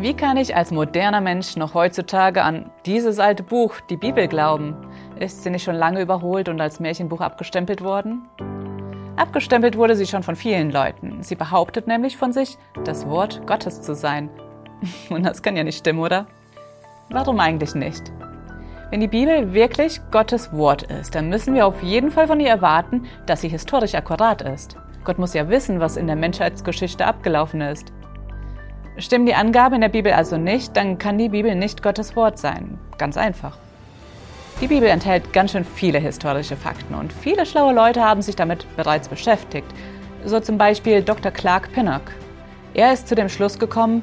Wie kann ich als moderner Mensch noch heutzutage an dieses alte Buch, die Bibel, glauben? Ist sie nicht schon lange überholt und als Märchenbuch abgestempelt worden? Abgestempelt wurde sie schon von vielen Leuten. Sie behauptet nämlich von sich, das Wort Gottes zu sein. Und das kann ja nicht stimmen, oder? Warum eigentlich nicht? Wenn die Bibel wirklich Gottes Wort ist, dann müssen wir auf jeden Fall von ihr erwarten, dass sie historisch akkurat ist. Gott muss ja wissen, was in der Menschheitsgeschichte abgelaufen ist. Stimmen die Angaben in der Bibel also nicht, dann kann die Bibel nicht Gottes Wort sein. Ganz einfach. Die Bibel enthält ganz schön viele historische Fakten und viele schlaue Leute haben sich damit bereits beschäftigt. So zum Beispiel Dr. Clark Pinnock. Er ist zu dem Schluss gekommen,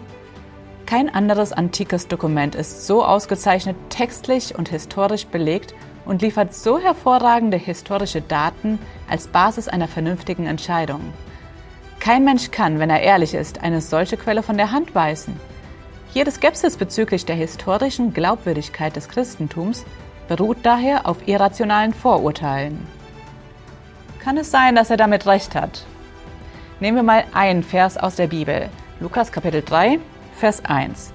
kein anderes antikes Dokument ist so ausgezeichnet textlich und historisch belegt und liefert so hervorragende historische Daten als Basis einer vernünftigen Entscheidung. Kein Mensch kann, wenn er ehrlich ist, eine solche Quelle von der Hand weisen. Jede Skepsis bezüglich der historischen Glaubwürdigkeit des Christentums beruht daher auf irrationalen Vorurteilen. Kann es sein, dass er damit recht hat? Nehmen wir mal einen Vers aus der Bibel, Lukas Kapitel 3, Vers 1.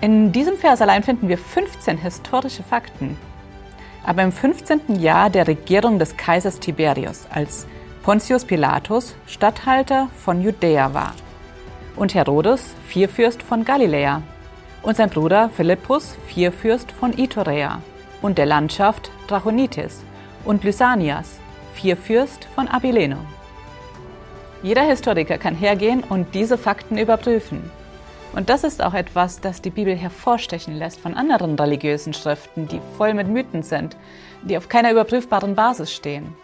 In diesem Vers allein finden wir 15 historische Fakten. Aber im 15. Jahr der Regierung des Kaisers Tiberius, als Pontius Pilatus Statthalter von Judäa war und Herodes Vierfürst von Galiläa und sein Bruder Philippus Vierfürst von Iturea und der Landschaft Trachonitis und Lysanias, Vierfürst von Abilene. Jeder Historiker kann hergehen und diese Fakten überprüfen. Und das ist auch etwas, das die Bibel hervorstechen lässt von anderen religiösen Schriften, die voll mit Mythen sind, die auf keiner überprüfbaren Basis stehen.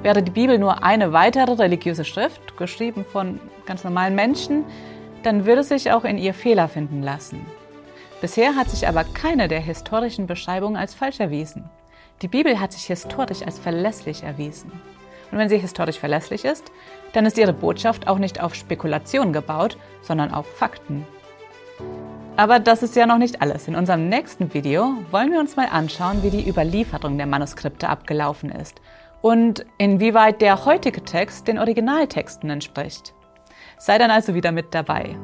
Wäre die Bibel nur eine weitere religiöse Schrift, geschrieben von ganz normalen Menschen, dann würde sich auch in ihr Fehler finden lassen. Bisher hat sich aber keine der historischen Beschreibungen als falsch erwiesen. Die Bibel hat sich historisch als verlässlich erwiesen. Und wenn sie historisch verlässlich ist, dann ist ihre Botschaft auch nicht auf Spekulation gebaut, sondern auf Fakten. Aber das ist ja noch nicht alles. In unserem nächsten Video wollen wir uns mal anschauen, wie die Überlieferung der Manuskripte abgelaufen ist und inwieweit der heutige Text den Originaltexten entspricht. Sei dann also wieder mit dabei.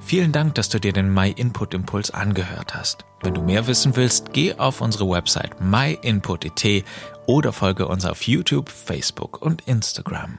Vielen Dank, dass du dir den My Input Impuls angehört hast. Wenn du mehr wissen willst, geh auf unsere Website myinput.it oder folge uns auf YouTube, Facebook und Instagram.